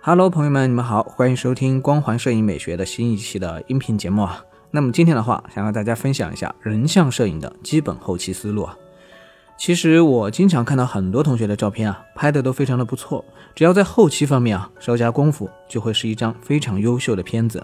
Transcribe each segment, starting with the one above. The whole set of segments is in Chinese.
Hello，朋友们，你们好，欢迎收听光环摄影美学的新一期的音频节目啊。那么今天的话，想和大家分享一下人像摄影的基本后期思路啊。其实我经常看到很多同学的照片啊，拍的都非常的不错，只要在后期方面啊稍加功夫，就会是一张非常优秀的片子。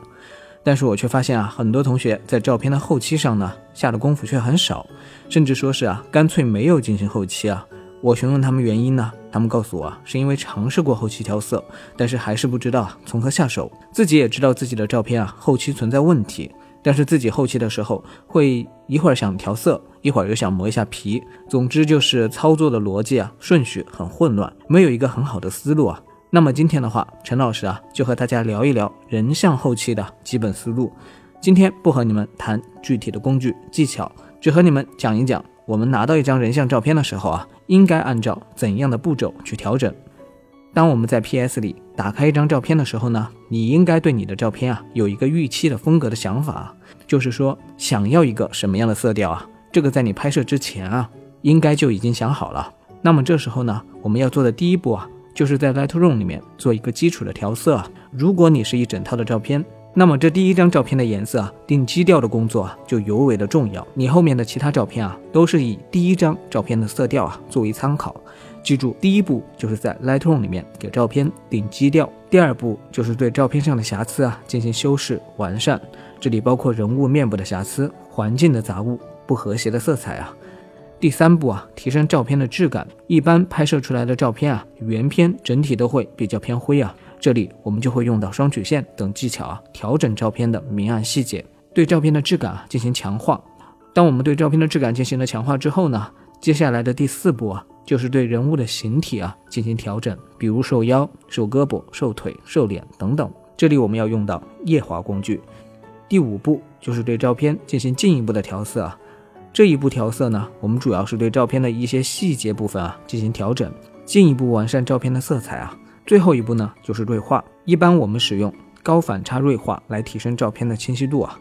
但是我却发现啊，很多同学在照片的后期上呢，下的功夫却很少，甚至说是啊，干脆没有进行后期啊。我询问他们原因呢，他们告诉我啊，是因为尝试过后期调色，但是还是不知道从何下手。自己也知道自己的照片啊，后期存在问题，但是自己后期的时候会一会儿想调色，一会儿又想磨一下皮，总之就是操作的逻辑啊顺序很混乱，没有一个很好的思路啊。那么今天的话，陈老师啊就和大家聊一聊人像后期的基本思路。今天不和你们谈具体的工具技巧，只和你们讲一讲。我们拿到一张人像照片的时候啊，应该按照怎样的步骤去调整？当我们在 PS 里打开一张照片的时候呢，你应该对你的照片啊有一个预期的风格的想法，就是说想要一个什么样的色调啊？这个在你拍摄之前啊，应该就已经想好了。那么这时候呢，我们要做的第一步啊，就是在 Lightroom 里面做一个基础的调色。如果你是一整套的照片。那么这第一张照片的颜色啊，定基调的工作啊，就尤为的重要。你后面的其他照片啊，都是以第一张照片的色调啊作为参考。记住，第一步就是在 Lightroom 里面给照片定基调，第二步就是对照片上的瑕疵啊进行修饰完善。这里包括人物面部的瑕疵、环境的杂物、不和谐的色彩啊。第三步啊，提升照片的质感。一般拍摄出来的照片啊，原片整体都会比较偏灰啊。这里我们就会用到双曲线等技巧啊，调整照片的明暗细节，对照片的质感啊进行强化。当我们对照片的质感进行了强化之后呢，接下来的第四步啊，就是对人物的形体啊进行调整，比如瘦腰、瘦胳膊、瘦腿、瘦脸等等。这里我们要用到液化工具。第五步就是对照片进行进一步的调色啊。这一步调色呢，我们主要是对照片的一些细节部分啊进行调整，进一步完善照片的色彩啊。最后一步呢，就是锐化。一般我们使用高反差锐化来提升照片的清晰度啊。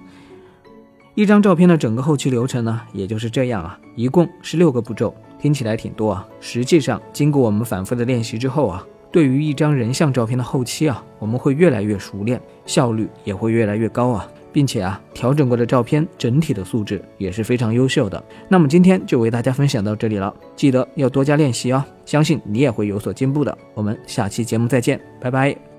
一张照片的整个后期流程呢，也就是这样啊，一共是六个步骤，听起来挺多啊。实际上，经过我们反复的练习之后啊，对于一张人像照片的后期啊，我们会越来越熟练，效率也会越来越高啊。并且啊，调整过的照片整体的素质也是非常优秀的。那么今天就为大家分享到这里了，记得要多加练习哦，相信你也会有所进步的。我们下期节目再见，拜拜。